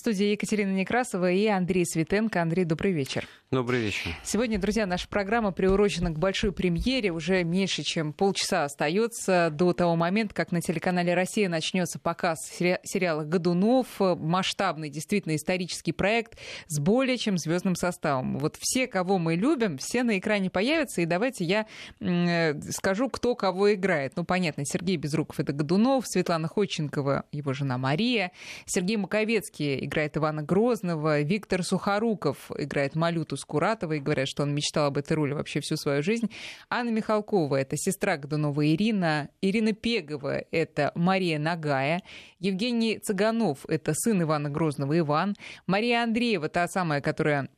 В студии Екатерина Некрасова и Андрей Светенко. Андрей, добрый вечер. Добрый вечер. Сегодня, друзья, наша программа приурочена к большой премьере. Уже меньше, чем полчаса остается до того момента, как на телеканале «Россия» начнется показ сериала «Годунов». Масштабный, действительно исторический проект с более чем звездным составом. Вот все, кого мы любим, все на экране появятся. И давайте я э, скажу, кто кого играет. Ну, понятно, Сергей Безруков — это Годунов, Светлана Ходченкова — его жена Мария, Сергей Маковецкий играет Ивана Грозного, Виктор Сухоруков играет Малюту Скуратова, и говорят, что он мечтал об этой роли вообще всю свою жизнь. Анна Михалкова — это сестра Годунова Ирина, Ирина Пегова — это Мария Нагая, Евгений Цыганов — это сын Ивана Грозного Иван, Мария Андреева — та самая, которая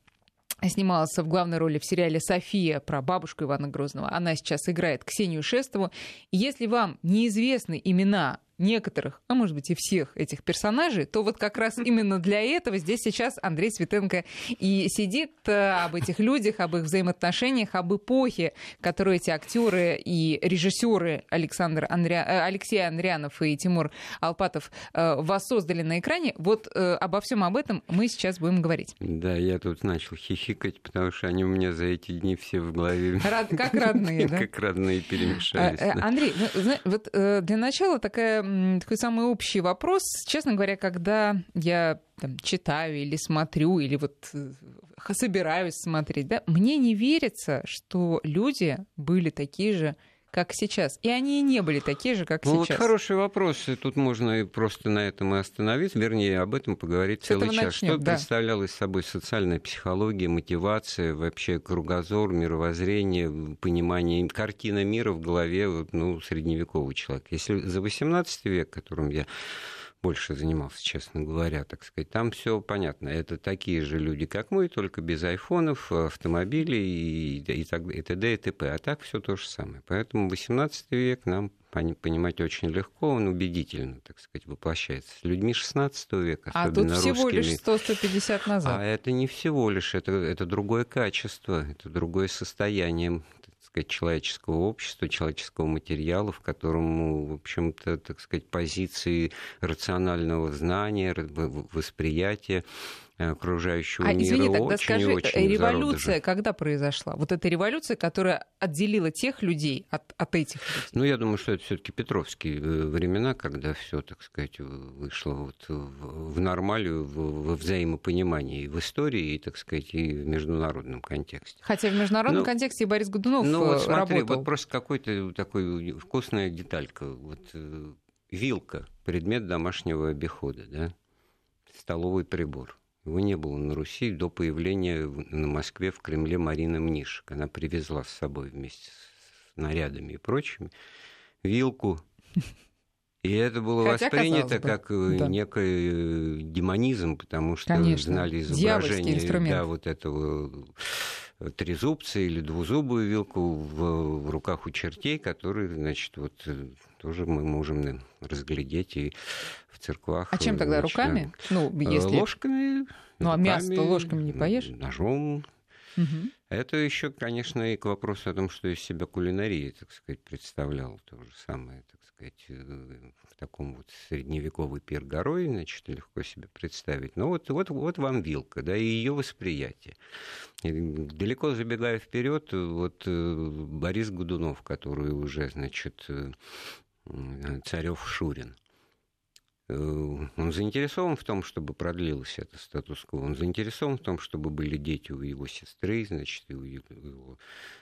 снималась в главной роли в сериале «София» про бабушку Ивана Грозного. Она сейчас играет Ксению Шестову. Если вам неизвестны имена некоторых, а может быть и всех этих персонажей, то вот как раз именно для этого здесь сейчас Андрей Светенко и сидит э, об этих людях, об их взаимоотношениях, об эпохе, которую эти актеры и режиссеры Александр Андря... Э, Алексей Андрянов и Тимур Алпатов э, воссоздали на экране. Вот обо всем об этом мы сейчас будем говорить. Да, я тут начал хихикать, потому что они у меня за эти дни все в голове. Рад... Как родные, да? Как родные перемешались. Андрей, ну, вот для начала такая такой самый общий вопрос. Честно говоря, когда я там, читаю или смотрю, или вот э, собираюсь смотреть, да, мне не верится, что люди были такие же как сейчас. И они и не были такие же, как ну, сейчас. Вот хороший вопрос. И тут можно и просто на этом и остановиться, вернее, об этом поговорить С целый час. Начнем, что да. представляла из собой социальная психология, мотивация, вообще кругозор, мировоззрение, понимание, картина мира в голове ну, средневекового человека. Если за 18 век, которым я больше занимался, честно говоря, так сказать. Там все понятно. Это такие же люди, как мы, только без айфонов, автомобилей и, и, так, и т.д. и т.п. А так все то же самое. Поэтому 18 век нам понимать очень легко, он убедительно, так сказать, воплощается. С людьми 16 века, а особенно тут всего русскими, лишь 100-150 назад. А это не всего лишь, это, это другое качество, это другое состояние сказать, человеческого общества, человеческого материала, в котором, в общем-то, так сказать, позиции рационального знания, восприятия окружающего а, мира. Извини, тогда очень, скажи, очень революция когда произошла? Вот эта революция, которая отделила тех людей от, от этих людей? Ну, я думаю, что это все-таки Петровские э, времена, когда все, так сказать, вышло вот в, нормалию, в, в взаимопонимании в истории, и, так сказать, и в международном контексте. Хотя в международном ну, контексте и Борис Годунов Ну, вот э, смотри, работал. вот просто какой-то такой вкусная деталька. Вот э, вилка, предмет домашнего обихода, да, столовый прибор – его не было на Руси до появления на Москве в Кремле Марины Мнишек. Она привезла с собой вместе с нарядами и прочими вилку. И это было Хотя, воспринято как э, да. некий э, демонизм, потому что Конечно. знали изображение да, вот этого э, трезубца или двузубую вилку в, в руках у чертей, которые, значит, вот тоже мы можем разглядеть и в церквах. А чем тогда значит, руками? Ну, если... Ложками. Ну, а мясо ложками не поешь? Ножом. Угу. Это еще, конечно, и к вопросу о том, что из себя кулинария, так сказать, представлял то же самое, так сказать, э, в таком вот средневековый пир горой, значит, легко себе представить. Но вот, вот, вот вам вилка, да, и ее восприятие. И далеко забегая вперед, вот э, Борис Годунов, который уже, значит, э, царев Шурин, Э, он заинтересован в том, чтобы продлилось это статус-кво. Он заинтересован в том, чтобы были дети у его сестры, значит, и у его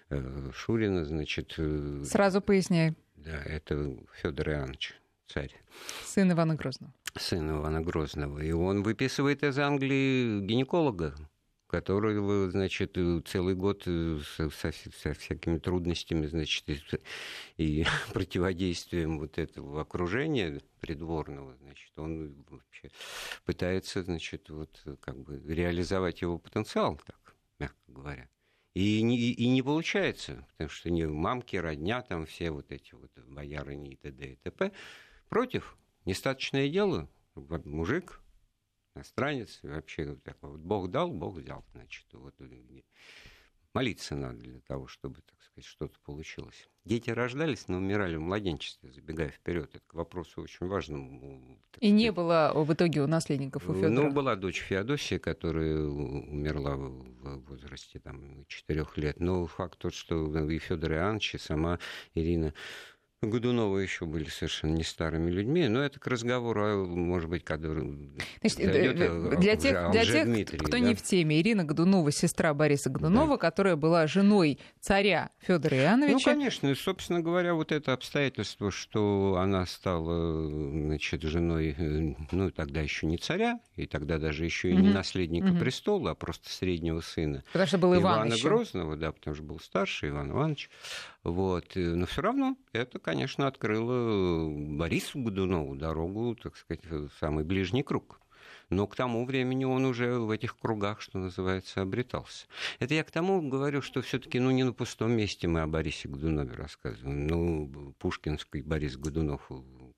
э, Шурина, значит. Э, Сразу поясняй. Да, это Федор Иоаннович, царь. Сын Ивана Грозного. Сын Ивана Грозного. И он выписывает из Англии гинеколога, который, значит, целый год со, со, со всякими трудностями, значит, и, и противодействием вот этого окружения придворного, значит, он вообще пытается, значит, вот как бы реализовать его потенциал, так, мягко говоря. И не, и не получается, потому что не мамки, родня, там все вот эти вот боярыни и т.д. и т.п. против. Нестаточное дело, мужик, иностранец, вообще вот так вот. Бог дал, Бог взял, значит, вот молиться надо для того, чтобы, так сказать, что-то получилось. Дети рождались, но умирали в младенчестве, забегая вперед. Это к вопросу очень важному. И сказать. не было в итоге у наследников у Федора? Ну, была дочь Феодосия, которая умерла в возрасте там, 4 лет. Но факт тот, что и Федор Иоаннович, и сама Ирина Годунова еще были совершенно не старыми людьми, но это к разговору, может быть, который Значит, зайдет, э, для тех, для тех Дмитрий, кто да? не в теме, Ирина Годунова, сестра Бориса Годунова, да. которая была женой царя Федора Иоанновича. Ну, конечно, собственно говоря, вот это обстоятельство, что она стала, значит, женой, э, ну, тогда еще не царя, и тогда даже еще и не наследника угу. престола, а просто среднего сына. Потому что был Иван Ивана еще. Грозного, да, потому что был старший Иван Иванович. Вот. Но все равно это, конечно, открыло Борису Годунову дорогу, так сказать, в самый ближний круг. Но к тому времени он уже в этих кругах, что называется, обретался. Это я к тому говорю, что все-таки ну, не на пустом месте мы о Борисе Годунове рассказываем. Ну, Пушкинский Борис Годунов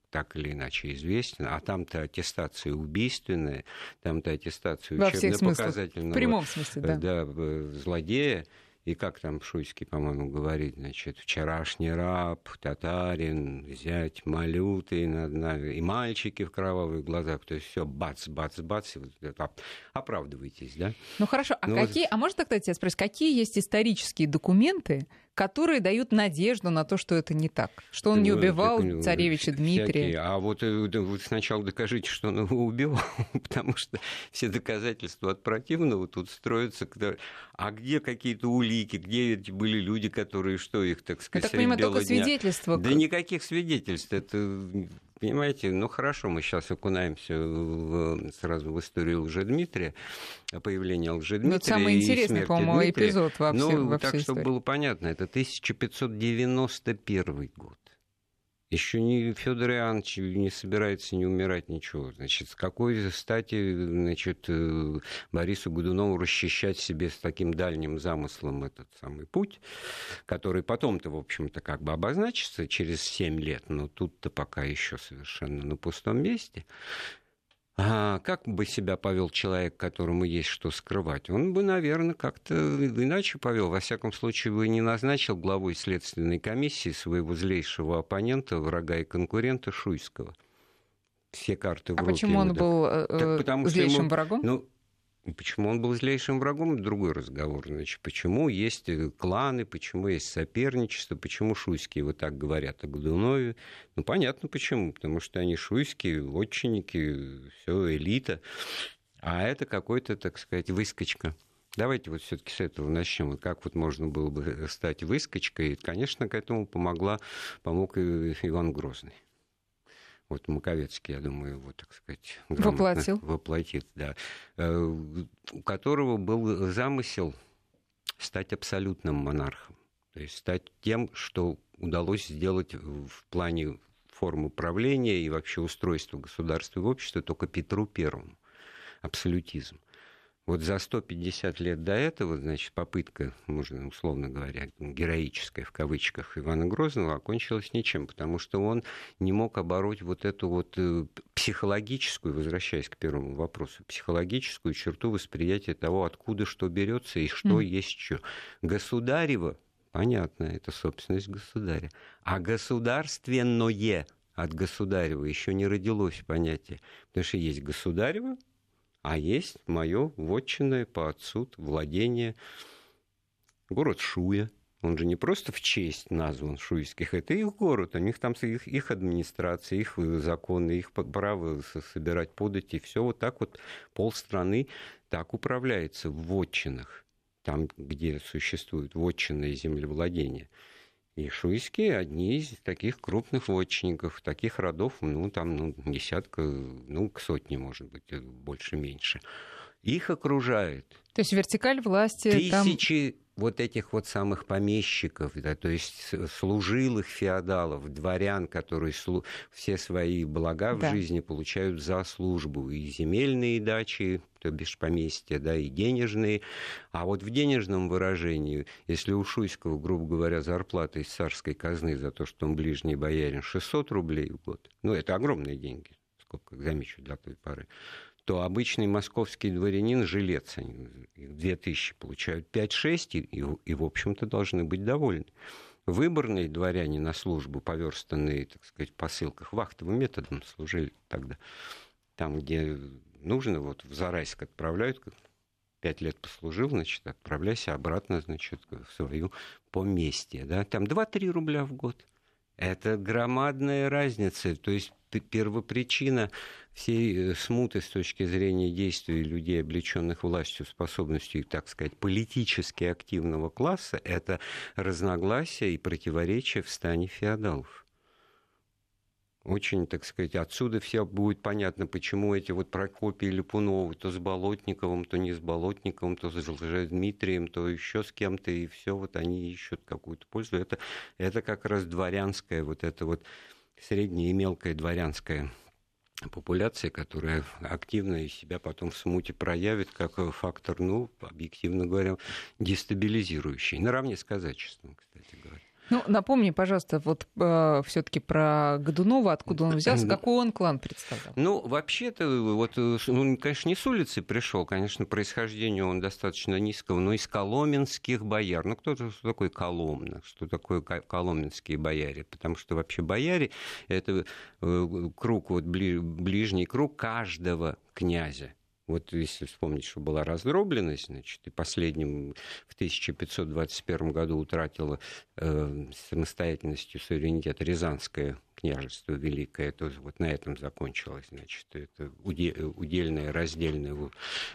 так или иначе известен, а там-то аттестация убийственная, там-то аттестация учебно-показательного... В прямом смысле, да. Да, злодея. И как там Шуйский, по-моему, говорит, значит, вчерашний раб, татарин, зять малютый, и мальчики в кровавых глазах, то есть все бац, бац, бац, оправдывайтесь, да? Ну хорошо, а ну, какие, вот... а может тогда тебя спросить, какие есть исторические документы, которые дают надежду на то, что это не так, что он не убивал так, царевича Дмитрия. Всякие. А вот, э, вот сначала докажите, что он его убивал, потому что все доказательства от противного тут строятся. А где какие-то улики, где эти были люди, которые что их, так сказать, Я так понимаю, только дня? свидетельства. Да никаких свидетельств. Это понимаете, ну хорошо, мы сейчас окунаемся в, сразу в историю Лжедмитрия, появление Лжедмитрия. Ну, это самый интересный, по-моему, эпизод во, всей, ну, всей так, чтобы было понятно, это 1591 год. Еще не Федор Иоаннович не собирается не умирать ничего. Значит, с какой стати значит, э, Борису Годунову расчищать себе с таким дальним замыслом этот самый путь, который потом-то, в общем-то, как бы обозначится через 7 лет, но тут-то пока еще совершенно на пустом месте. А как бы себя повел человек, которому есть что скрывать? Он бы, наверное, как-то иначе повел. Во всяком случае, бы не назначил главой следственной комиссии своего злейшего оппонента, врага и конкурента Шуйского. Все карты в а руки. почему он был э, так, потому, злейшим ему, врагом? Ну, Почему он был злейшим врагом, другой разговор. Значит, почему есть э, кланы, почему есть соперничество, почему шуйские вот так говорят о Годунове. Ну, понятно почему, потому что они шуйские, отчинники, все элита. А это какой-то, так сказать, выскочка. Давайте вот все-таки с этого начнем. Как вот можно было бы стать выскочкой? Конечно, к этому помогла, помог и Иван Грозный. Вот Маковецкий, я думаю, его, так сказать, воплотил. Воплотит, да. Э, у которого был замысел стать абсолютным монархом. То есть стать тем, что удалось сделать в плане формы правления и вообще устройства государства и общества только Петру Первому. Абсолютизм. Вот за 150 лет до этого, значит, попытка, можно условно говоря, героическая в кавычках Ивана Грозного окончилась ничем, потому что он не мог обороть вот эту вот э, психологическую, возвращаясь к первому вопросу, психологическую черту восприятия того, откуда что берется и что mm. есть что. Государево, понятно, это собственность государя, а государственное от государева еще не родилось понятие, потому что есть государево, а есть мое вотчинное по отцу владение город Шуя. Он же не просто в честь назван шуйских, это их город, у них там их, их администрация, их законы, их право собирать подати, все вот так вот полстраны так управляется в вотчинах, там, где существует вотчинное землевладение. И шуйские одни из таких крупных вотчинников, таких родов, ну, там, ну, десятка, ну, к сотне, может быть, э, больше-меньше. Их окружает. То есть вертикаль власти Тысячи вот этих вот самых помещиков, да, то есть служилых феодалов, дворян, которые слу... все свои блага да. в жизни получают за службу, и земельные дачи, то бишь поместья, да, и денежные. А вот в денежном выражении, если у Шуйского, грубо говоря, зарплата из царской казны за то, что он ближний боярин, 600 рублей в год, ну, это огромные деньги, сколько, замечу, для той поры, то обычный московский дворянин, жилец, они 2000 получают 5-6, и, и, в общем-то, должны быть довольны. Выборные дворяне на службу, поверстанные, так сказать, по ссылках, вахтовым методом служили тогда. Там, где нужно, вот в Зарайск отправляют, пять лет послужил, значит, отправляйся обратно, значит, в свою поместье. Да? Там 2-3 рубля в год. Это громадная разница. То есть первопричина всей э, смуты с точки зрения действий людей, облеченных властью, способностью, так сказать, политически активного класса, это разногласия и противоречия в стане феодалов очень, так сказать, отсюда все будет понятно, почему эти вот Прокопий Липуновы то с Болотниковым, то не с Болотниковым, то с Дмитрием, то еще с кем-то, и все вот они ищут какую-то пользу. Это, это как раз дворянская, вот это вот средняя и мелкая дворянская популяция, которая активно из себя потом в смуте проявит как фактор, ну, объективно говоря, дестабилизирующий, наравне с казачеством, кстати говоря. Ну, напомни, пожалуйста, вот э, все-таки про Годунова, откуда он взялся, какой он клан представлял? Ну, вообще-то, вот, ну, конечно, не с улицы пришел, конечно, происхождение он достаточно низкого, но из коломенских бояр. Ну, кто-то, что такое Коломна, что такое коломенские бояре? Потому что вообще бояре — это э, круг, вот ближний круг каждого князя. Вот если вспомнить, что была раздробленность, значит, и последним в 1521 году утратила э, самостоятельностью суверенитет Рязанская княжество великое, то вот на этом закончилось, значит, это удельное, раздельное,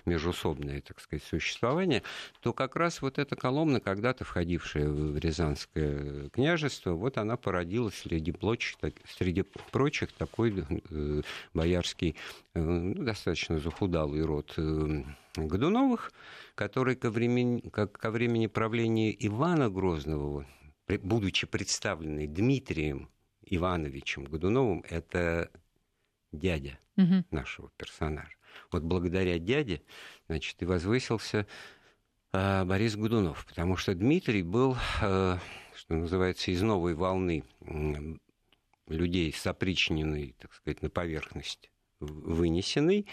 межусобное, так сказать, существование, то как раз вот эта Коломна, когда-то входившая в Рязанское княжество, вот она породила среди, прочих, среди прочих такой э, боярский, э, ну, достаточно захудалый род э, Годуновых, который ко времени, как, ко времени правления Ивана Грозного, будучи представленный Дмитрием Ивановичем Годуновым это дядя угу. нашего персонажа. Вот благодаря дяде, значит, и возвысился э, Борис Годунов, потому что Дмитрий был, э, что называется, из новой волны э, людей сопричненный, так сказать, на поверхность вынесенный.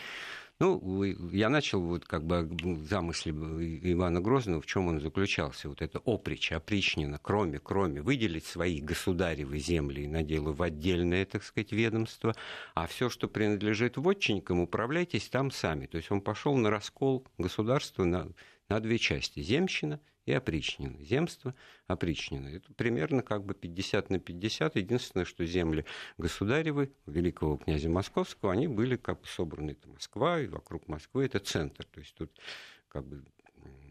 Ну, я начал вот как бы замысле Ивана Грозного, в чем он заключался. Вот это опричь, опричнина, кроме, кроме, выделить свои государевы земли и наделы в отдельное, так сказать, ведомство, а все, что принадлежит вотчинникам, управляйтесь там сами. То есть он пошел на раскол государства на, на две части. Земщина – и опричнина. Земство опричнина. Это примерно как бы 50 на 50. Единственное, что земли государевы, великого князя Московского, они были как бы собраны. Это Москва, и вокруг Москвы это центр. То есть тут как бы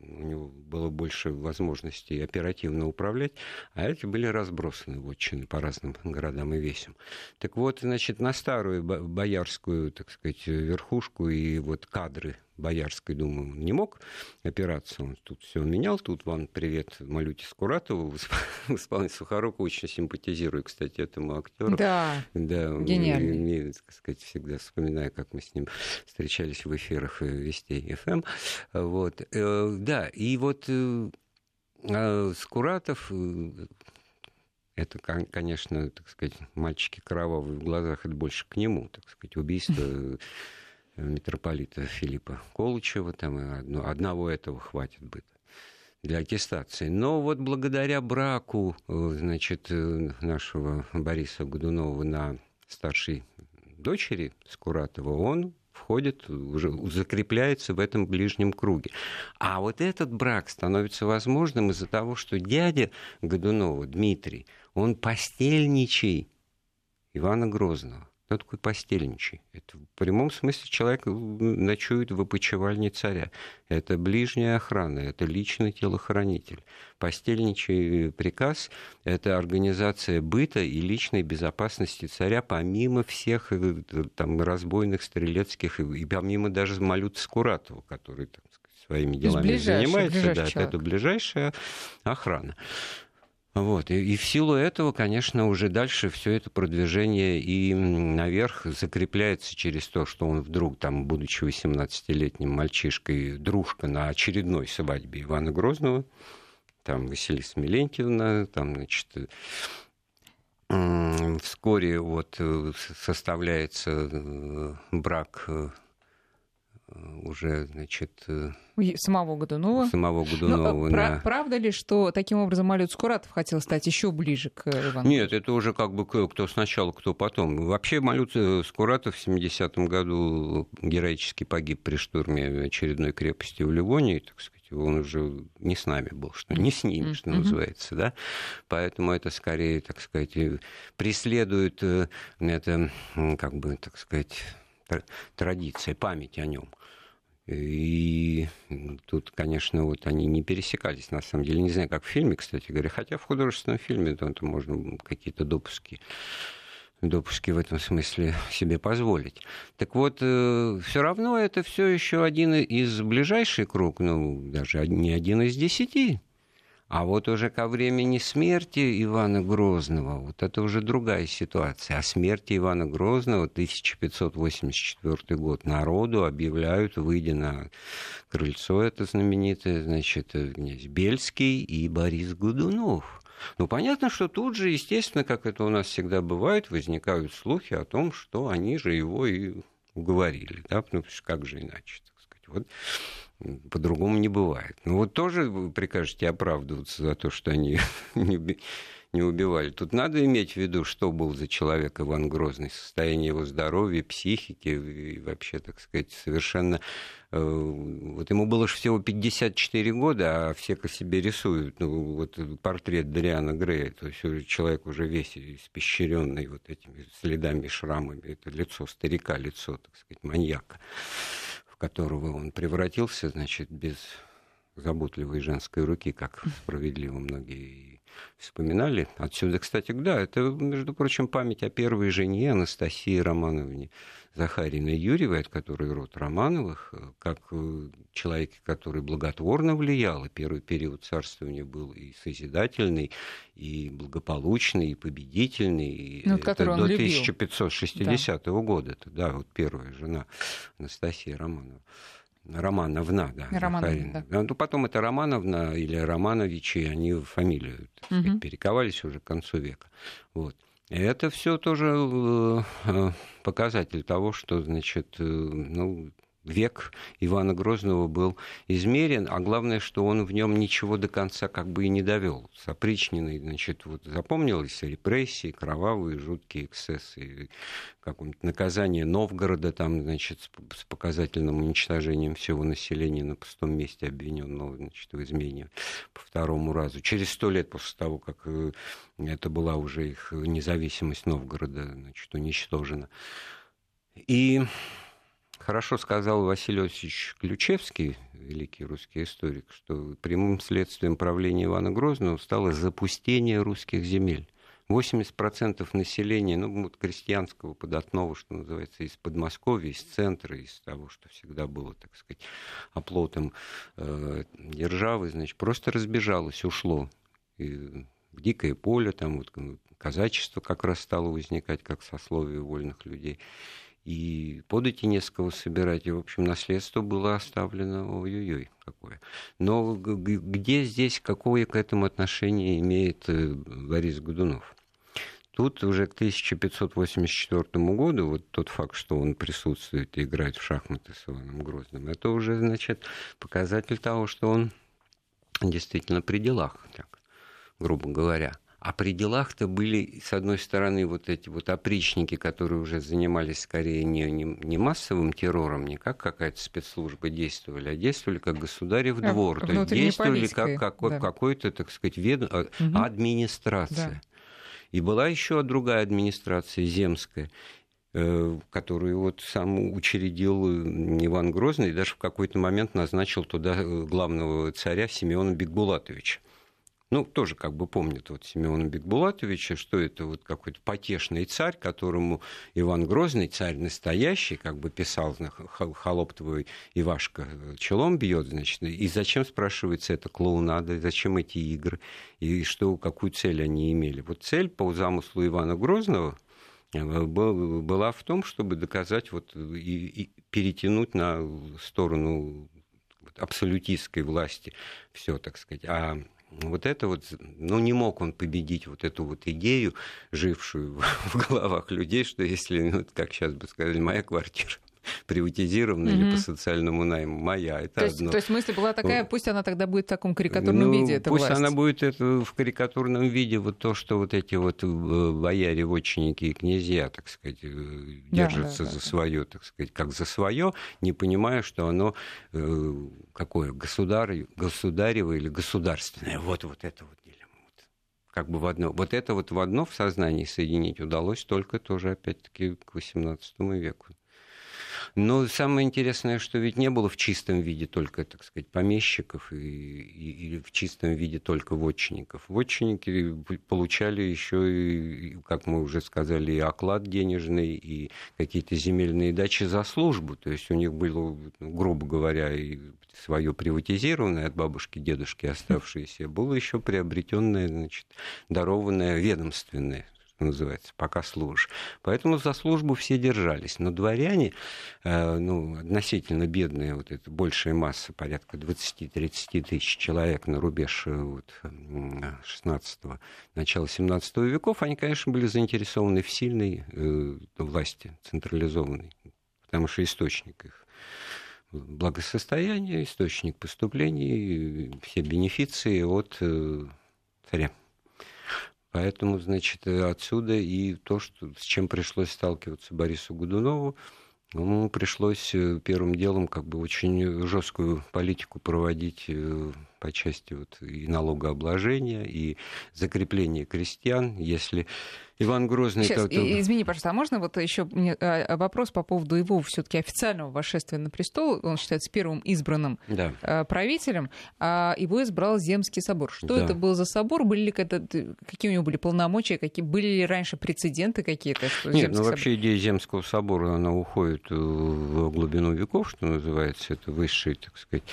у него было больше возможностей оперативно управлять, а эти были разбросаны вотчины по разным городам и весям. Так вот, значит, на старую боярскую, так сказать, верхушку и вот кадры Боярской думы он не мог опираться. Он тут все менял. Тут вам привет Малюте Скуратову в исполнении. Очень симпатизирую, кстати, этому актеру. Да, да гениальный. Мне, так сказать, всегда вспоминаю, как мы с ним встречались в эфирах Вестей ФМ. Вот. Э, да, и вот э, а Скуратов э, это, конечно, так сказать, мальчики кровавые в глазах, это больше к нему, так сказать, убийство митрополита Филиппа Колычева, там одно, одного этого хватит бы для аттестации. Но вот благодаря браку э, значит, э, нашего Бориса Годунова на старшей дочери Скуратова, он входит, уже закрепляется в этом ближнем круге. А вот этот брак становится возможным из-за того, что дядя Годунова, Дмитрий, он постельничий Ивана Грозного. Кто такой постельничий? Это в прямом смысле человек ночует в опочивальне царя. Это ближняя охрана, это личный телохранитель. Постельничий приказ – это организация быта и личной безопасности царя помимо всех э, там, разбойных, стрелецких, и помимо даже Малюта Скуратова, который так сказать, своими делами занимается. Да, это ближайшая охрана. Вот. И, и в силу этого, конечно, уже дальше все это продвижение и наверх закрепляется через то, что он вдруг, там, будучи 18-летним мальчишкой, дружка на очередной свадьбе Ивана Грозного, там Василиса Милентьевна, там, значит, вскоре вот э, составляется э, брак э, уже, значит... Самого Годунова. Самого Годунова, Но, да. Правда ли, что таким образом Малют Скуратов хотел стать еще ближе к Ивану? Нет, это уже как бы кто сначала, кто потом. Вообще Малют Скуратов в 70-м году героически погиб при штурме очередной крепости в Ливонии, так сказать он уже не с нами был, что не с ними, что называется, да. Поэтому это скорее, так сказать, преследует это, как бы, так сказать, традиция, память о нем. И тут, конечно, вот они не пересекались, на самом деле. Не знаю, как в фильме, кстати говоря. Хотя в художественном фильме там, там можно какие-то допуски допуски в этом смысле себе позволить. Так вот, э, все равно это все еще один из ближайших круг, ну, даже не один из десяти а вот уже ко времени смерти Ивана Грозного, вот это уже другая ситуация. О смерти Ивана Грозного 1584 год народу объявляют, выйдя на крыльцо это знаменитое, значит, князь Бельский и Борис Годунов. Ну, понятно, что тут же, естественно, как это у нас всегда бывает, возникают слухи о том, что они же его и уговорили, да, ну, как же иначе, так сказать. Вот по-другому не бывает. Ну вот тоже вы прикажете оправдываться за то, что они не, убивали. Тут надо иметь в виду, что был за человек Иван Грозный, состояние его здоровья, психики и вообще, так сказать, совершенно... Э, вот ему было же всего 54 года, а все к себе рисуют. Ну, вот портрет Дриана Грея, то есть человек уже весь испещренный вот этими следами, шрамами. Это лицо старика, лицо, так сказать, маньяка в которого он превратился, значит, без заботливой женской руки, как справедливо многие вспоминали. Отсюда, кстати, да, это, между прочим, память о первой жене Анастасии Романовне Захариной Юрьевой, от которой род Романовых, как человек, который благотворно влиял, и первый период царствования был и созидательный, и благополучный, и победительный. И ну, это до 1560 да. года. Это, да, вот первая жена Анастасия Романова. Романовна, да. Романовна, да. Ну, потом это Романовна или Романовичи, они фамилию угу. перековались уже к концу века. Вот. Это все тоже э, э, показатель того, что, значит, э, ну, век Ивана Грозного был измерен, а главное, что он в нем ничего до конца как бы и не довел. С опричниной, значит, вот запомнилось репрессии, кровавые, жуткие эксцессы, какое-нибудь наказание Новгорода, там, значит, с показательным уничтожением всего населения на пустом месте обвиненного, значит, в измене по второму разу. Через сто лет после того, как э, это была уже их независимость Новгорода, значит, уничтожена. И Хорошо сказал Василий Осич Ключевский, великий русский историк, что прямым следствием правления Ивана Грозного стало запустение русских земель. 80% населения, ну, вот крестьянского податного, что называется, из Подмосковья, из центра, из того, что всегда было, так сказать, оплотом э, державы, значит, просто разбежалось, ушло. И дикое поле, там вот казачество как раз стало возникать, как сословие вольных людей и подати не с кого собирать, и, в общем, наследство было оставлено, ой-ой-ой, какое. Но где здесь, какое к этому отношение имеет э, Борис Годунов? Тут уже к 1584 году, вот тот факт, что он присутствует и играет в шахматы с Иваном Грозным, это уже, значит, показатель того, что он действительно при делах, так, грубо говоря. А при делах-то были, с одной стороны, вот эти вот опричники, которые уже занимались скорее не, не, не массовым террором, не как какая-то спецслужба действовали, а действовали как государев двор. А, то есть действовали как, как да. какой-то, так сказать, вед... угу. администрация. Да. И была еще другая администрация, земская э, которую вот сам учредил Иван Грозный, и даже в какой-то момент назначил туда э, главного царя Симеона Бекбулатовича ну, тоже как бы помнят вот Семена Бекбулатовича, что это вот какой-то потешный царь, которому Иван Грозный, царь настоящий, как бы писал, холоп твой Ивашка челом бьет, значит, и зачем, спрашивается, это клоунада, зачем эти игры, и что, какую цель они имели. Вот цель по замыслу Ивана Грозного э, была в том, чтобы доказать вот и, и перетянуть на сторону абсолютистской власти все, так сказать. А вот это вот, ну, не мог он победить вот эту вот идею, жившую в головах людей, что если, ну, как сейчас бы сказали, моя квартира, приватизирована или по социальному найму. Моя, это то одно. Есть, то есть мысль была такая, пусть она тогда будет в таком карикатурном ну, виде, эта Пусть власть. она будет это в карикатурном виде, вот то, что вот эти вот э, бояре, вотчинники и князья, так сказать, э, держатся да, да, за свое, так сказать, как за свое, не понимая, что оно э, какое, государь, государево или государственное. Вот, вот это. Вот. Как бы в одно. Вот это вот в одно в сознании соединить удалось только тоже, опять-таки, к XVIII веку. Но самое интересное, что ведь не было в чистом виде только, так сказать, помещиков и, и, в чистом виде только вотчинников. Вотчинники получали еще, как мы уже сказали, и оклад денежный, и какие-то земельные дачи за службу. То есть у них было, грубо говоря, и свое приватизированное от бабушки, дедушки оставшееся, было еще приобретенное, значит, дарованное ведомственное что называется, пока служишь. Поэтому за службу все держались. Но дворяне, э, ну, относительно бедные, вот эта большая масса, порядка 20-30 тысяч человек на рубеж э, вот, 16-го, начала 17 веков, они, конечно, были заинтересованы в сильной э, власти, централизованной, потому что источник их благосостояния, источник поступлений, все бенефиции от царя. Поэтому, значит, отсюда и то, что, с чем пришлось сталкиваться Борису Годунову, ему пришлось э, первым делом как бы очень жесткую политику проводить э, по части вот и налогообложения, и закрепления крестьян. Если Иван Грозный... Сейчас, это... извини, пожалуйста, а можно вот еще а, а, вопрос по поводу его все-таки официального восшествия на престол? Он считается первым избранным да. А, правителем, а его избрал Земский собор. Что да. это был за собор? Были ли какие у него были полномочия? Какие были ли раньше прецеденты какие-то? Нет, ну вообще собор... идея Земского собора, она уходит в глубину веков, что называется. Это высший, так сказать,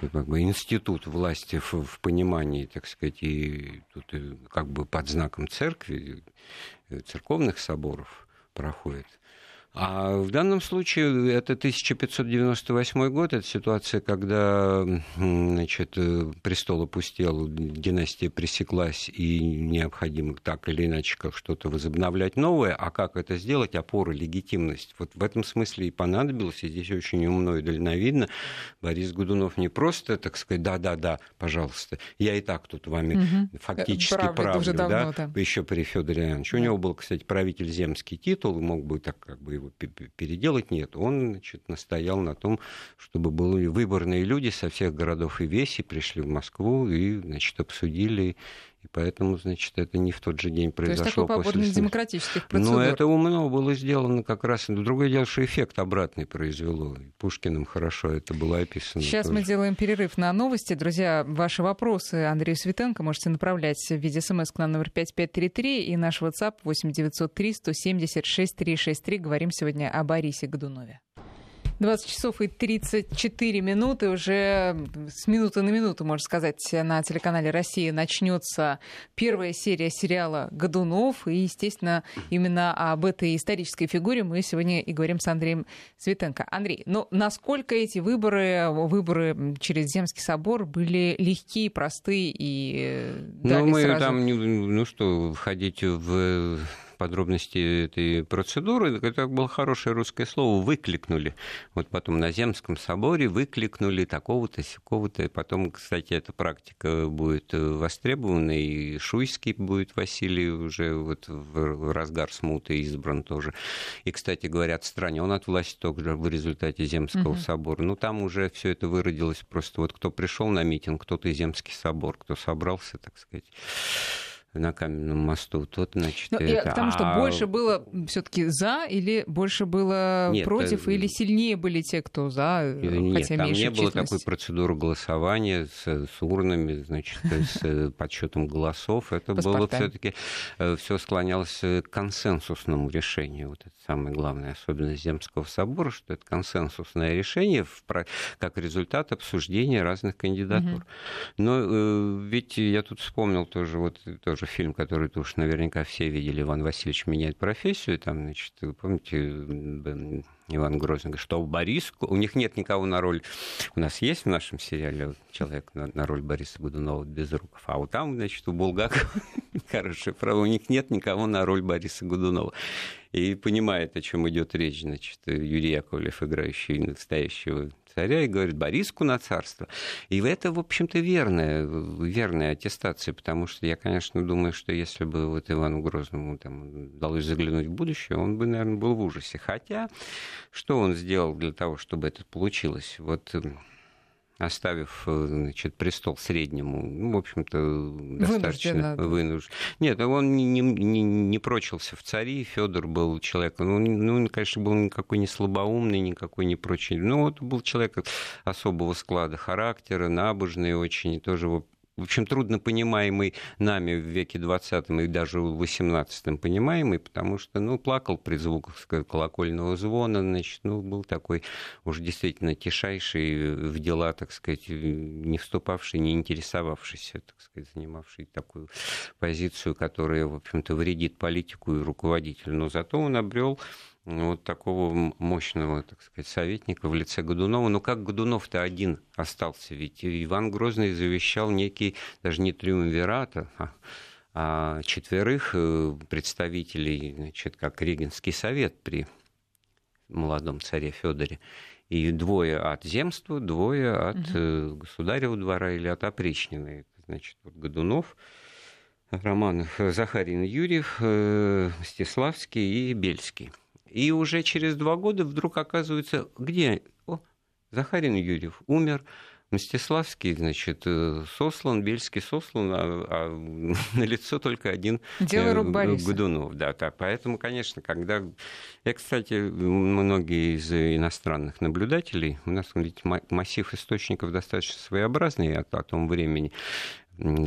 как бы институт власти в, в понимании, так сказать, и тут и как бы под знаком церкви Э, церковных соборов проходит. А в данном случае это 1598 год, это ситуация, когда значит, э, престол опустел, династия пресеклась, и необходимо так или иначе как что-то возобновлять новое. А как это сделать? Опора, легитимность. Вот в этом смысле и понадобилось, и здесь очень умно и дальновидно. Борис Годунов не просто, так сказать, да-да-да, пожалуйста, я и так тут вами угу. фактически правлю, давно, да? да, еще при Федоре Ивановиче. У него был, кстати, правитель земский титул, мог бы так как бы его переделать нет. Он значит, настоял на том, чтобы были выборные люди со всех городов и веси, пришли в Москву и значит, обсудили и поэтому, значит, это не в тот же день произошло. То есть такой после демократических процедур. Но это умно было сделано как раз. Другое дело, что эффект обратный произвело. И Пушкиным хорошо это было описано. Сейчас тоже. мы делаем перерыв на новости. Друзья, ваши вопросы Андрею Светенко можете направлять в виде смс к нам номер 5533 и наш WhatsApp 8903 176 363. Говорим сегодня о Борисе Годунове. 20 часов и 34 минуты. Уже с минуты на минуту, можно сказать, на телеканале «Россия» начнется первая серия сериала «Годунов». И, естественно, именно об этой исторической фигуре мы сегодня и говорим с Андреем Светенко. Андрей, ну насколько эти выборы, выборы через Земский собор были легкие, простые и Ну, мы сразу... там, ну что, входить в подробности этой процедуры, это было хорошее русское слово, выкликнули. Вот потом на Земском соборе выкликнули такого-то, сякого-то. И потом, кстати, эта практика будет востребована, и Шуйский будет Василий уже вот в разгар смуты избран тоже. И, кстати говоря, отстранен от власти только в результате Земского угу. собора. Ну, там уже все это выродилось просто вот кто пришел на митинг, кто-то и Земский собор, кто собрался, так сказать на каменном мосту, тот, значит, ну, это... Потому что а... больше было все-таки за или больше было Нет, против, это... или сильнее были те, кто за, э, Нет, хотя там не было такой процедуры голосования с, с урнами, значит, с подсчетом голосов. Это было все-таки э, все склонялось к консенсусному решению. Вот это самое главное особенность Земского собора, что это консенсусное решение как результат обсуждения разных кандидатур. Но э, ведь я тут вспомнил тоже вот тоже тоже фильм, который -то уж наверняка все видели, Иван Васильевич меняет профессию, там, значит, вы помните, Иван Грозный говорит, что Борис, у них нет никого на роль, у нас есть в нашем сериале человек на, на роль Бориса Годунова без руков, а вот там, значит, у Булгакова, хорошая право, у них нет никого на роль Бориса Годунова. И понимает, о чем идет речь, значит, Юрий Яковлев, играющий настоящего царя, и говорит Бориску на царство. И это, в общем-то, верная, верная аттестация, потому что я, конечно, думаю, что если бы вот Ивану Грозному там, удалось заглянуть в будущее, он бы, наверное, был в ужасе. Хотя, что он сделал для того, чтобы это получилось? Вот оставив э, значит, престол среднему, ну, в общем-то, достаточно вынужден. Нет, он не, не, не, прочился в цари, Федор был человеком, ну, ну, конечно, был никакой не слабоумный, никакой не прочий, ну, вот был человек особого склада характера, набожный очень, тоже в общем, трудно понимаемый нами в веке 20 и даже в 18 понимаемый, потому что, ну, плакал при звуках колокольного звона, значит, ну, был такой уж действительно тишайший в дела, так сказать, не вступавший, не интересовавшийся, так сказать, занимавший такую позицию, которая, в общем-то, вредит политику и руководителю. Но зато он обрел вот такого мощного, так сказать, советника в лице Годунова. Но как Годунов-то один остался? Ведь Иван Грозный завещал некий, даже не триумвират, а, а четверых э, представителей, значит, как Регенский совет при молодом царе Федоре. И двое от земства, двое от угу. государева двора или от опричнины. Это, значит, вот Годунов, Романов, Захарин Юрьев, э, Мстиславский и Бельский. И уже через два года вдруг оказывается, где? О, Захарин Юрьев умер, Мстиславский, значит, э, сослан, Бельский сослан, а, а на лицо только один Дело рук э, Годунов. Да, так. Поэтому, конечно, когда... Я, кстати, многие из иностранных наблюдателей, у нас ведь массив источников достаточно своеобразный о, о том времени,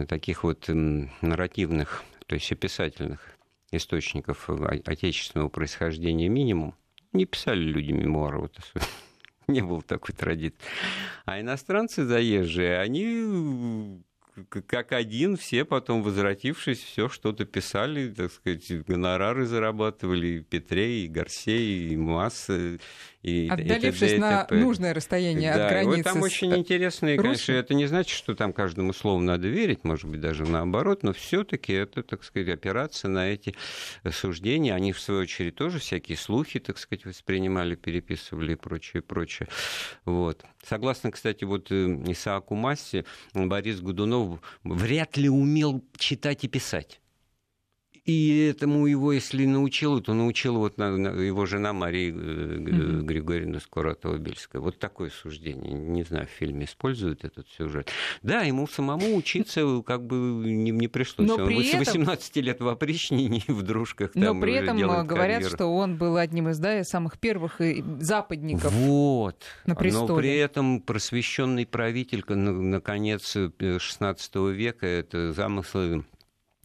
таких вот нарративных, то есть описательных источников отечественного происхождения минимум. Не писали люди мемуары, вот не было такой традиции. А иностранцы заезжие, они как один, все потом возвратившись, все что-то писали, так сказать, гонорары зарабатывали, и Петре, и Гарсей, и Масса, и Отдалившись и на нужное расстояние да, от границы. Вот там очень интересно, и, конечно, это не значит, что там каждому слову надо верить, может быть, даже наоборот, но все-таки это, так сказать, опираться на эти суждения. Они, в свою очередь, тоже всякие слухи, так сказать, воспринимали, переписывали и прочее, прочее. Вот. Согласно, кстати, вот э, Исааку Массе, Борис Годунов вряд ли умел читать и писать. И этому его, если научил, то научил вот его жена Мария mm-hmm. Григорьевна Скуратова-Бельская. Вот такое суждение. Не знаю, в фильме используют этот сюжет. Да, ему самому учиться как бы не, не пришлось. Но он при этом... 18 лет в опричнине, в дружках. Но при этом говорят, карьеру. что он был одним из да, самых первых западников вот. на престоле. Но при этом просвещенный правитель, наконец, 16 э, века, это замыслы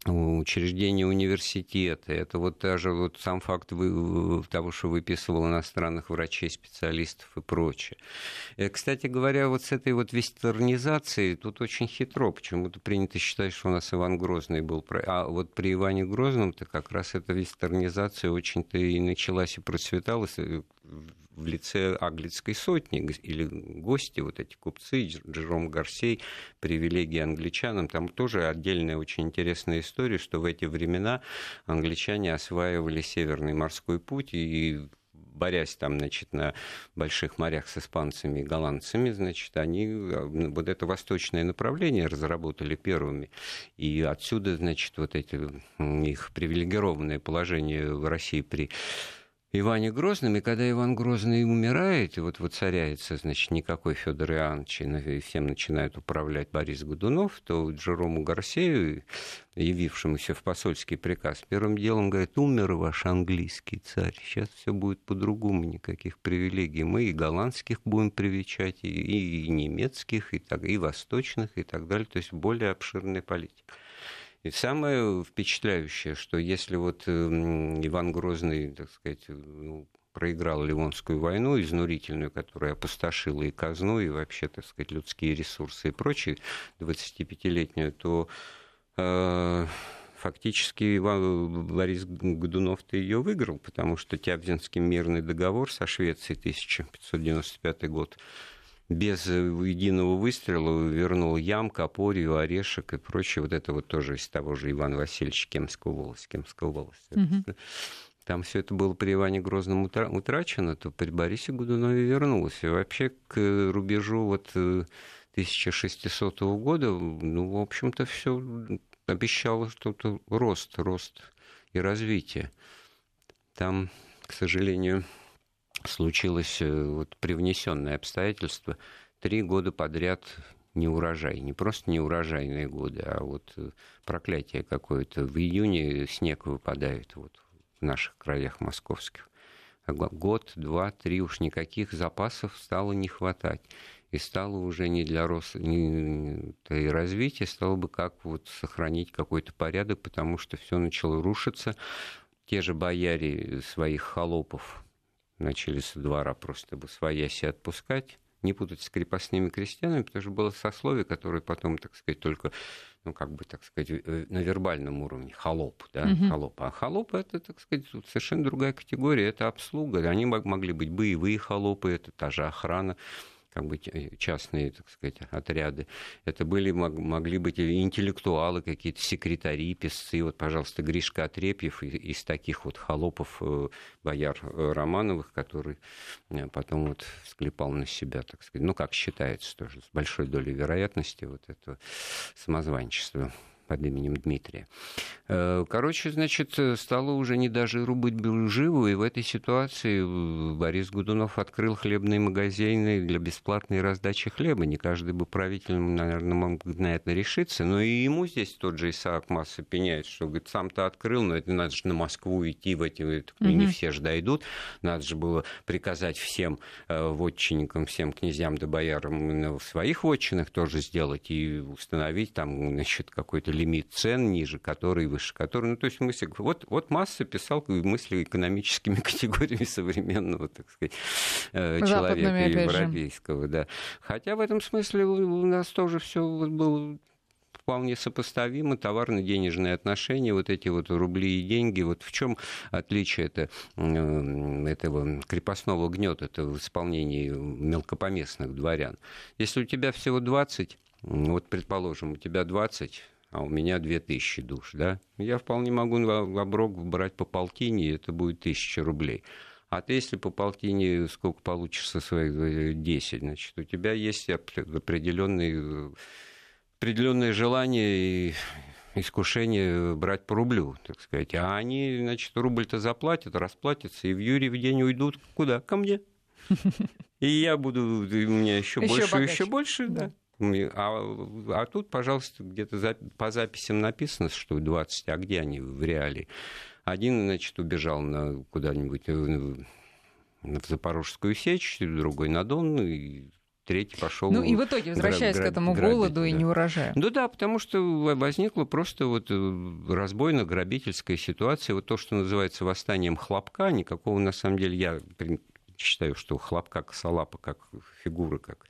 учреждения университета. Это вот даже вот сам факт того, что выписывал иностранных врачей, специалистов и прочее. Э, кстати говоря, вот с этой вот вестернизацией тут очень хитро. Почему-то принято считать, что у нас Иван Грозный был. А вот при Иване Грозном-то как раз эта вестернизация очень-то и началась и процветала в лице Аглицкой сотни или гости, вот эти купцы, Джером Гарсей, привилегии англичанам. Там тоже отдельная очень интересная история, что в эти времена англичане осваивали Северный морской путь и борясь там, значит, на больших морях с испанцами и голландцами, значит, они вот это восточное направление разработали первыми. И отсюда, значит, вот эти их привилегированное положение в России при Иване Грозном, и когда Иван Грозный умирает, и вот воцаряется, значит, никакой Федор Иоаннович, и всем начинает управлять Борис Годунов, то Джерому Гарсею, явившемуся в посольский приказ, первым делом говорит, умер ваш английский царь, сейчас все будет по-другому, никаких привилегий. Мы и голландских будем привечать, и, и немецких, и, так, и восточных, и так далее, то есть более обширная политика. И самое впечатляющее, что если вот эм, Иван Грозный, так сказать, ну, проиграл Ливонскую войну, изнурительную, которая опустошила и казну, и вообще, так сказать, людские ресурсы и прочее, 25-летнюю, то э, фактически Иван, Борис Годунов-то ее выиграл, потому что Тябзинский мирный договор со Швецией 1595 год без единого выстрела вернул Ям, Капорию, Орешек и прочее. Вот это вот тоже из того же Ивана Васильевича Кемского волоса. Кемского волоса. Угу. Там все это было при Иване Грозном утрачено, то при Борисе Годунове вернулось. И вообще к рубежу вот 1600 э, года, ну, в общем-то, все обещало что-то рост, рост и развитие. Там, к сожалению, случилось э, вот привнесенное обстоятельство. Три года подряд не урожай. Не просто не урожайные годы, а вот э, проклятие какое-то. В июне снег выпадает вот в наших краях московских. Год, два, три уж никаких запасов стало не хватать. И стало уже не для роста, и развития, стало бы как вот сохранить какой-то порядок, потому что все начало рушиться. Те же бояре своих холопов начали со двора просто бы свояси отпускать, не путать с крепостными крестьянами, потому что было сословие, которое потом, так сказать, только, ну, как бы, так сказать, э, на вербальном уровне, холоп, да, угу. холоп. А холоп это, так сказать, совершенно другая категория, это обслуга. Они могли быть боевые холопы, это та же охрана, как бы частные, так сказать, отряды. Это были, могли быть интеллектуалы, какие-то секретари, писцы. Вот, пожалуйста, Гришка Отрепьев из таких вот холопов э, бояр э, Романовых, который э, потом вот склепал на себя, так сказать. Ну, как считается тоже, с большой долей вероятности вот это самозванчество под именем Дмитрия. Э, короче, значит, стало уже не даже рубить живу, и в этой ситуации э, Борис Гудунов открыл хлебные магазины для бесплатной раздачи хлеба. Не каждый бы правитель, наверное, мог на это решиться, но и ему здесь тот же Исаак Масса пеняет, что, говорит, сам-то открыл, но это надо же на Москву идти, в эти, mm-hmm. не все же дойдут, надо же было приказать всем э, вотчинникам, всем князьям да боярам в своих вотчинах тоже сделать и установить там, значит, какой-то лимит цен ниже, который выше, который, ну, то есть мысли, вот, вот Масса писал мысли экономическими категориями современного, так сказать, э, человека европейского, да. Хотя в этом смысле у нас тоже все было вполне сопоставимы товарно-денежные отношения, вот эти вот рубли и деньги. Вот в чем отличие это, этого крепостного гнета это в исполнении мелкопоместных дворян? Если у тебя всего 20, вот, предположим, у тебя 20 а у меня 2000 душ, да, я вполне могу в оброк брать по полтине, и это будет 1000 рублей. А ты, если по полтине сколько получишь со своих 10, значит, у тебя есть определенные, определенные желания и искушение брать по рублю, так сказать. А они, значит, рубль-то заплатят, расплатятся, и в Юрий в день уйдут куда? Ко мне. И я буду, у меня еще, еще больше, богаче. еще больше, да. А, а тут, пожалуйста, где-то за, по записям написано, что 20, а где они в реалии? Один, значит, убежал на куда-нибудь э, в Запорожскую сечь, другой на Дон, и третий пошел. Ну и в итоге, возвращаясь граб, к этому грабить, голоду да. и неурожаю. Ну да, потому что возникла просто вот э, разбойно-грабительская ситуация. Вот то, что называется восстанием хлопка, никакого на самом деле я считаю, что хлопка косолапа как фигура, как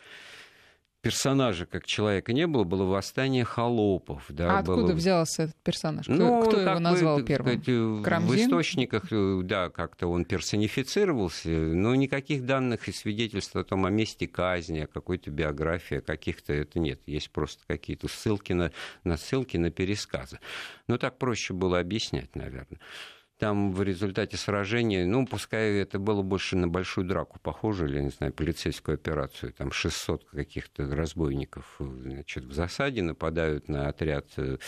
персонажа как человека не было, было восстание холопов. Да, а откуда было... взялся этот персонаж? Кто, ну, кто его назвал бы, первым? Сказать, в источниках, э, да, как-то он персонифицировался, но никаких данных и свидетельств о том, о месте казни, о какой-то биографии, каких-то это нет. Есть просто какие-то ссылки на, на ссылки на пересказы. Но так проще было объяснять, наверное там в результате сражения, ну, пускай это было больше на большую драку похоже, или, не знаю, полицейскую операцию, там 600 каких-то разбойников, значит, в засаде нападают на отряд э,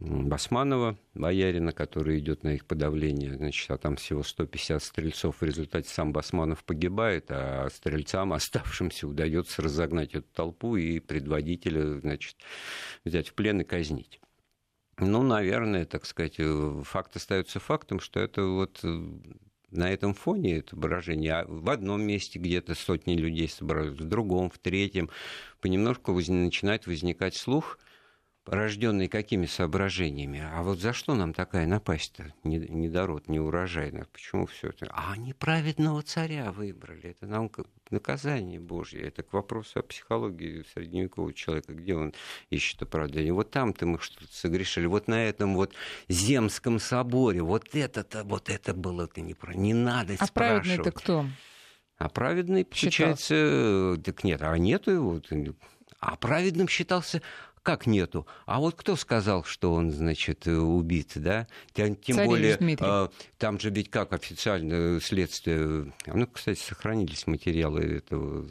Басманова, боярина, который идет на их подавление, значит, а там всего 150 стрельцов. В результате сам Басманов погибает, а стрельцам, оставшимся, удается разогнать эту толпу и предводителя, значит, взять в плен и казнить. Ну, наверное, так сказать, э, факт остается фактом, что это вот э, на этом фоне это выражение а в одном месте где-то сотни людей собираются, в другом, в третьем, понемножку воз... начинает возникать слух, рожденный какими соображениями? А вот за что нам такая напасть-то? Недород, не урожай. Почему все это? А они праведного царя выбрали. Это нам наказание Божье. Это к вопросу о психологии средневекового человека, где он ищет оправдание. Вот там-то мы что-то согрешили, вот на этом вот Земском соборе, вот это-то, вот это было -то не, про... не надо а спрашивать. А праведный это кто? А праведный, получается, Считался. так нет, а нету его. А праведным считался как нету? А вот кто сказал, что он, значит, убит, да? Тем, тем более, Дмитрий. там же ведь как официальное следствие... Ну, кстати, сохранились материалы этого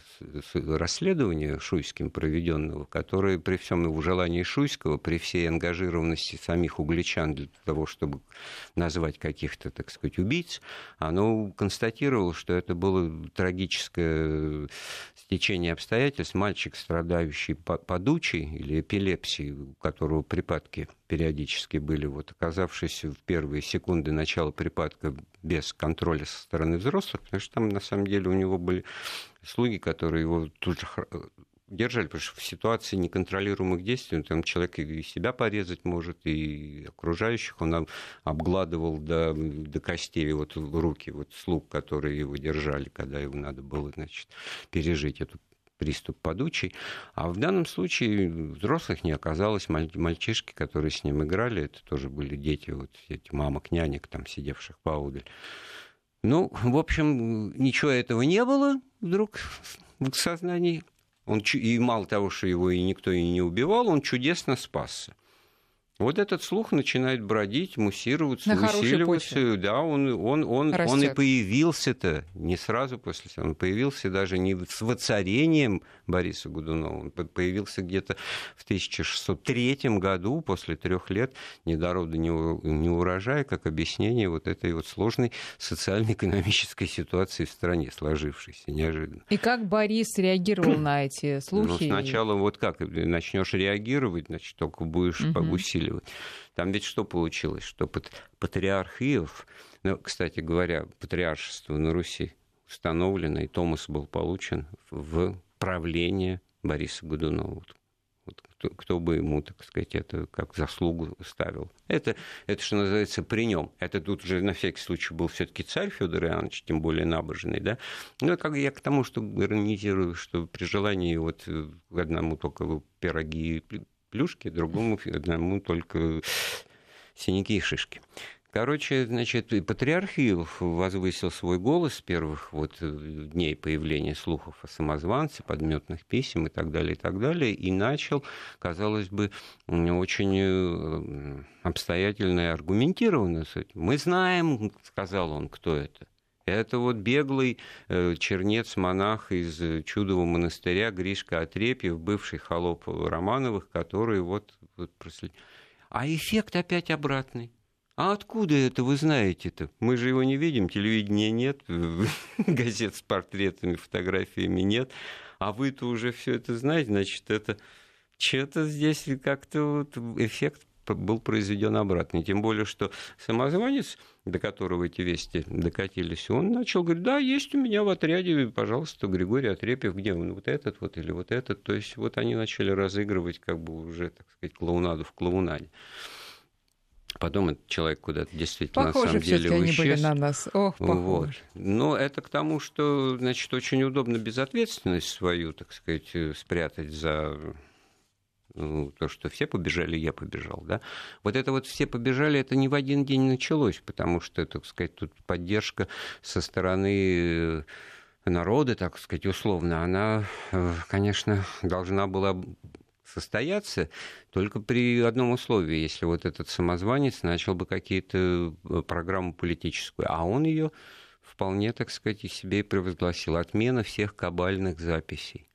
расследования Шуйским проведенного, которое при всем его желании Шуйского, при всей ангажированности самих угличан для того, чтобы назвать каких-то, так сказать, убийц, оно констатировало, что это было трагическое стечение обстоятельств. Мальчик, страдающий подучей или эпилепсией, эпилепсии, у которого припадки периодически были, вот оказавшись в первые секунды начала припадка без контроля со стороны взрослых, потому что там на самом деле у него были слуги, которые его тут же держали, потому что в ситуации неконтролируемых действий там человек и себя порезать может, и окружающих он обгладывал до, до костей вот руки вот слуг, которые его держали, когда его надо было значит, пережить эту приступ подучий. А в данном случае взрослых не оказалось. Мальчишки, которые с ним играли, это тоже были дети, вот эти мамок, нянек, там сидевших поодаль. Ну, в общем, ничего этого не было вдруг в сознании. Он, и мало того, что его и никто и не убивал, он чудесно спасся. Вот этот слух начинает бродить, муссироваться, На усиливаться. Да, он, он, он, он и появился-то не сразу после этого. Он появился даже не с воцарением Бориса Годунова. Он появился где-то в 1603 году, после трех лет ни до рода, ни, ни урожая, как объяснение вот этой вот сложной социально-экономической ситуации в стране, сложившейся неожиданно. И как Борис реагировал на эти слухи? Ну, сначала вот как, начнешь реагировать, значит, только будешь угу. усиливать усиливать. Там ведь что получилось? Что патриарх Иов, ну, кстати говоря, патриаршество на Руси установлено, и Томас был получен в правление Бориса Годунова. Вот кто, кто бы ему, так сказать, это как заслугу ставил. Это, это что называется, при нем. Это тут уже на всякий случай был все-таки царь Федор Иванович, тем более набожный, да. Ну, как я к тому, что иронизирую, что при желании вот одному только пироги плюшки, другому одному только синяки и шишки. Короче, значит, патриарх Иов возвысил свой голос с первых вот дней появления слухов о самозванце, подметных писем и так далее, и так далее, и начал, казалось бы, очень э, обстоятельно и аргументированно. Мы знаем, сказал он, кто это. Это вот беглый э, чернец-монах из Чудового монастыря Гришка Отрепьев, бывший холоп Романовых, который вот... вот а эффект опять обратный. А откуда это вы знаете-то? Мы же его не видим, телевидения нет, газет с портретами, фотографиями нет. А вы-то уже все это знаете, значит, это что-то здесь как-то вот эффект был произведен обратно. Тем более, что самозванец, до которого эти вести докатились, он начал говорить, да, есть у меня в отряде, пожалуйста, Григорий Отрепьев, где он, вот этот вот или вот этот. То есть вот они начали разыгрывать как бы уже, так сказать, клоунаду в клоунаде. Потом этот человек куда-то действительно похоже, на самом деле они исчез. были на нас. Ох, похоже. Вот. Но это к тому, что, значит, очень удобно безответственность свою, так сказать, спрятать за то, что все побежали, я побежал, да, вот это вот все побежали, это не в один день началось, потому что, так сказать, тут поддержка со стороны народа, так сказать, условно, она, конечно, должна была состояться только при одном условии, если вот этот самозванец начал бы какие-то э, программу политическую, а он ее вполне, так сказать, и себе и превозгласил. Отмена всех кабальных записей.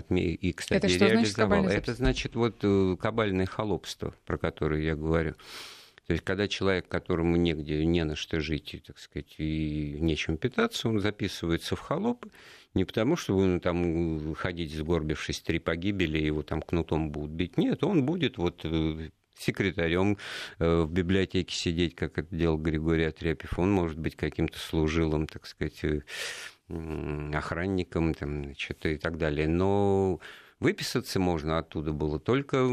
И, кстати, это что реализовал. Значит это значит вот э, кабальное холопство, про которое я говорю. То есть, когда человек, которому негде, не на что жить, и, так сказать, и нечем питаться, он записывается в холопы, не потому, что он там ходить сгорбившись три погибели, его там кнутом будут бить. Нет, он будет вот э, секретарем э, в библиотеке сидеть, как это делал Григорий Отрепьев. Он может быть каким-то служилым, так сказать, охранником там, значит, и так далее. Но выписаться можно оттуда было только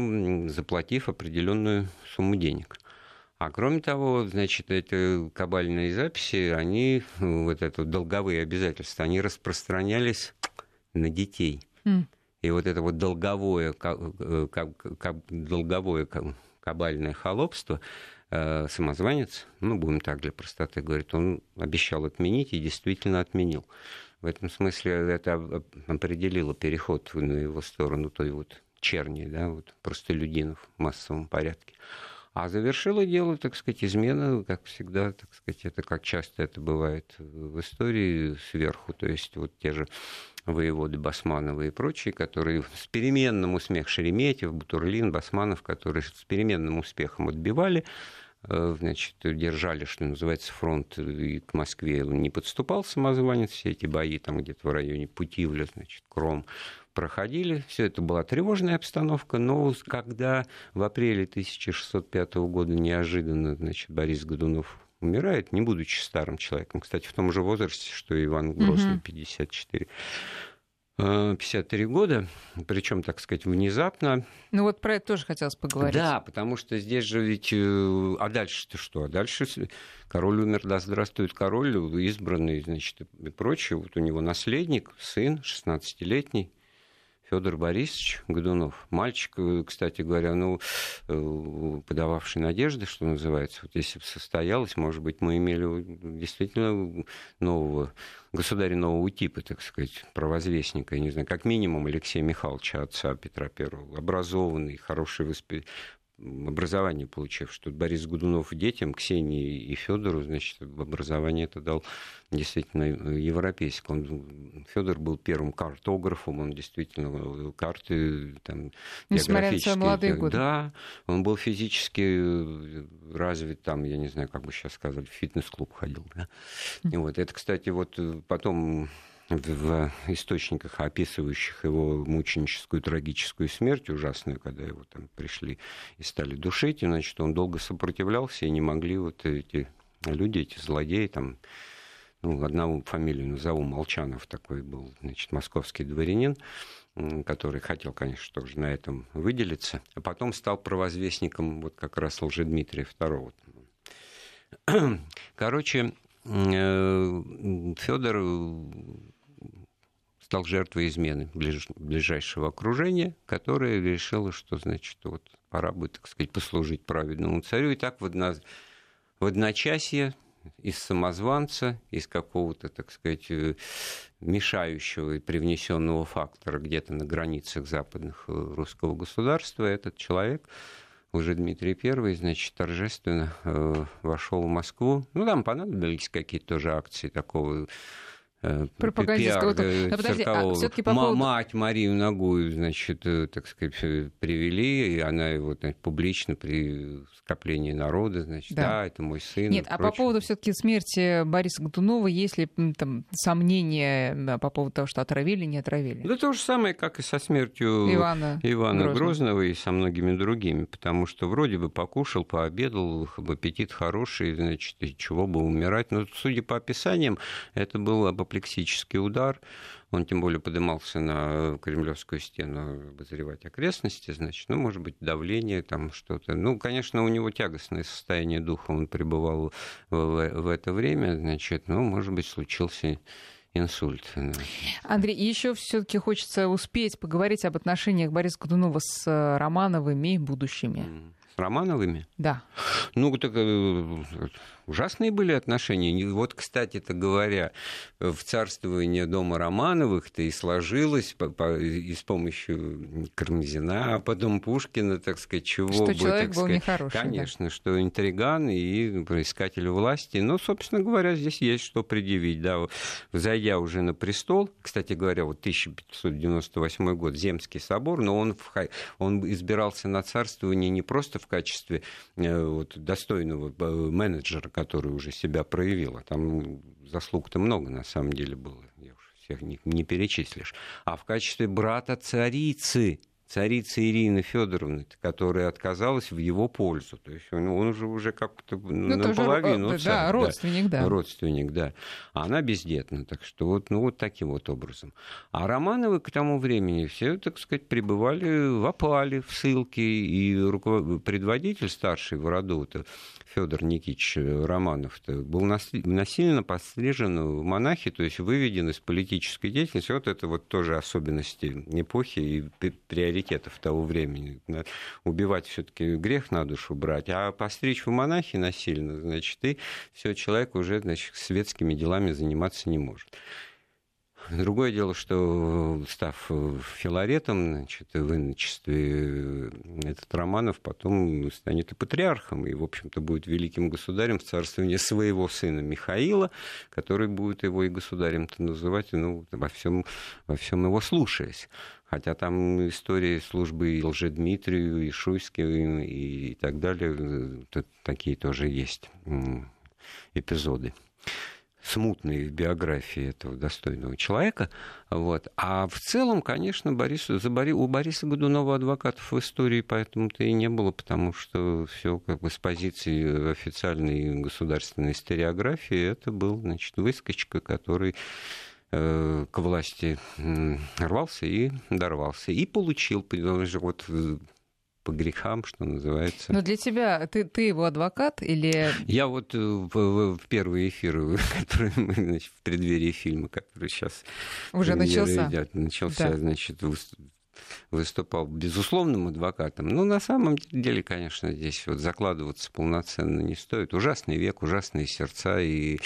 заплатив определенную сумму денег. А кроме того, значит, эти кабальные записи, они, вот это долговые обязательства, они распространялись на детей. Mm. И вот это вот долговое, э, долговое кабальное холопство, самозванец, ну, будем так для простоты говорить, он обещал отменить и действительно отменил. В этом смысле это определило переход на его сторону той вот черни, да, вот простолюдинов в массовом порядке. А завершила дело, так сказать, измена, как всегда, так сказать, это как часто это бывает в истории сверху, то есть вот те же воеводы Басманова и прочие, которые с переменным успехом, Шереметьев, Бутурлин, Басманов, которые с переменным успехом отбивали, э, значит, держали, что называется, фронт и к Москве не подступал самозванец, все эти бои там где-то в районе Путивля, значит, Кром, проходили. Все это была тревожная обстановка, но когда в апреле 1605 года неожиданно значит, Борис Годунов умирает, не будучи старым человеком, кстати, в том же возрасте, что и Иван Грозный, угу. 54, 53 года, причем, так сказать, внезапно. Ну вот про это тоже хотелось поговорить. Да, потому что здесь же ведь... Э, а дальше-то что? А дальше король умер, да здравствует король, избранный, значит, и прочее. Вот у него наследник, сын, 16-летний, Федор Борисович Годунов, мальчик, э, кстати говоря, ну, э, подававший надежды, что называется, вот если бы состоялось, может быть, мы имели действительно нового государя нового типа, так сказать, провозвестника, я не знаю, как минимум Алексея Михайловича, отца Петра Первого, образованный, хороший воспитатель образование получив, что Борис Гудунов детям, Ксении и Федору, значит, образование это дал действительно европейское. Он, Федор был первым картографом, он действительно карты там, Несмотря на молодые годы. Да, он был физически развит, там, я не знаю, как бы сейчас сказали, в фитнес-клуб ходил. Да? И вот это, кстати, вот потом в источниках, описывающих его мученическую трагическую смерть ужасную, когда его там пришли и стали душить, и, значит, он долго сопротивлялся, и не могли вот эти люди, эти злодеи, там, ну, одного фамилию назову, Молчанов такой был, значит, московский дворянин, который хотел, конечно, тоже на этом выделиться, а потом стал провозвестником вот как раз Лжедмитрия II. Короче, э, Федор стал жертвой измены ближ, ближайшего окружения, которое решило, что, значит, вот пора бы, так сказать, послужить праведному царю. И так в, одно, в одночасье из самозванца, из какого-то, так сказать, э, мешающего и привнесенного фактора где-то на границах западных э, русского государства, этот человек уже Дмитрий I, значит, торжественно э, вошел в Москву. Ну, там понадобились какие-то тоже акции такого пропагандистского. Пиар, подожди, а все-таки по поводу... Мать Марию Ногую, значит, э, так сказать, привели, и она его значит, публично при скоплении народа, значит, да, да это мой сын. Нет, а по поводу все-таки смерти Бориса Годунова, есть ли там сомнения по поводу того, что отравили, не отравили? Да то же самое, как и со смертью Ивана, Ивана Грозного. Грозного и со многими другими, потому что вроде бы покушал, пообедал, аппетит хороший, значит, чего бы умирать. Но, судя по описаниям, это было апоплексический удар. Он тем более поднимался на Кремлевскую стену обозревать окрестности, значит, ну, может быть, давление там что-то. Ну, конечно, у него тягостное состояние духа, он пребывал в, в это время, значит, ну, может быть, случился инсульт. Андрей, еще все-таки хочется успеть поговорить об отношениях Бориса Годунова с э, Романовыми будущими. С Романовыми? Да. Ну, так э, ужасные были отношения. Вот, кстати-то говоря, в царствовании дома Романовых-то и сложилось по, по, и с помощью Кармазина, а потом Пушкина, так сказать, чего что бы, человек так был сказать, нехороший. Конечно, да. что интриган и проискатель власти. Но, собственно говоря, здесь есть что предъявить. Да. Зайдя уже на престол, кстати говоря, вот 1598 год, Земский собор, но он, в, он избирался на царствование не просто в качестве э, вот, достойного э, менеджера, который уже себя проявила. Там заслуг-то много на самом деле было, я уж всех не, не перечислишь. А в качестве брата царицы, царица Ирина Федоровна, которая отказалась в его пользу. То есть он, он уже, уже как-то ну, наполовину тоже, царь, да, родственник, да. да. Родственник, да. А она бездетна. Так что вот, ну, вот таким вот образом. А Романовы к тому времени все, так сказать, пребывали в опале, в ссылке. И руковод... предводитель старший в роду, Федор Никитич Романов был насильно пострижен в монахи, то есть выведен из политической деятельности. Вот это вот тоже особенности эпохи и приоритетов того времени. Убивать все-таки грех на душу брать, а постричь в монахи насильно, значит, и все, человек уже значит, светскими делами заниматься не может. Другое дело, что став филаретом, значит, в иночестве, этот Романов потом станет и патриархом, и, в общем-то, будет великим государем в царствовании своего сына Михаила, который будет его и государем-то называть, ну, во всем, во всем его слушаясь. Хотя там истории службы и Лжедмитрию, и Шуйским, и так далее, такие тоже есть эпизоды смутные в биографии этого достойного человека. Вот. А в целом, конечно, Борис, за Бори, у Бориса Годунова адвокатов в истории поэтому-то и не было, потому что все как бы с позиции официальной государственной историографии это был значит, выскочка, который э, к власти рвался и дорвался. И получил, вот по грехам, что называется. Но для тебя, ты, ты его адвокат или... Я вот э, в, в первый эфир, который мы, значит, в преддверии фильма, который сейчас... Уже начался. Идет, начался, да. значит, выступал безусловным адвокатом. Ну, на самом деле, конечно, здесь вот закладываться полноценно не стоит. Ужасный век, ужасные сердца, и,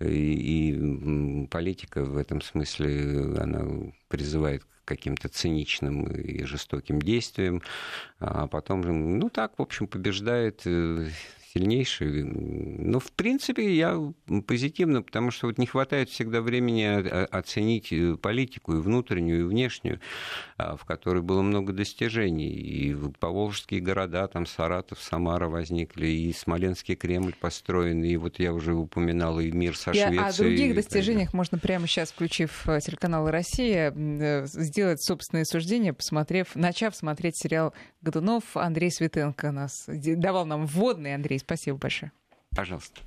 и, и политика в этом смысле, она призывает каким-то циничным и жестоким действиям, а потом, ну так, в общем, побеждает э, сильнейший. Ну, в принципе, я позитивно, потому что вот не хватает всегда времени оценить э, политику и внутреннюю, и внешнюю, а, в которой было много достижений. И поволжские города, там Саратов, Самара возникли, и Смоленский Кремль построен, и вот я уже упоминала и мир со Швецией. О других достижениях можно прямо сейчас, включив э, телеканал «Россия», э, сделать собственное суждение, посмотрев, начав смотреть сериал «Годунов». Андрей Светенко нас давал нам вводный, Андрей, Спасибо большое. Пожалуйста.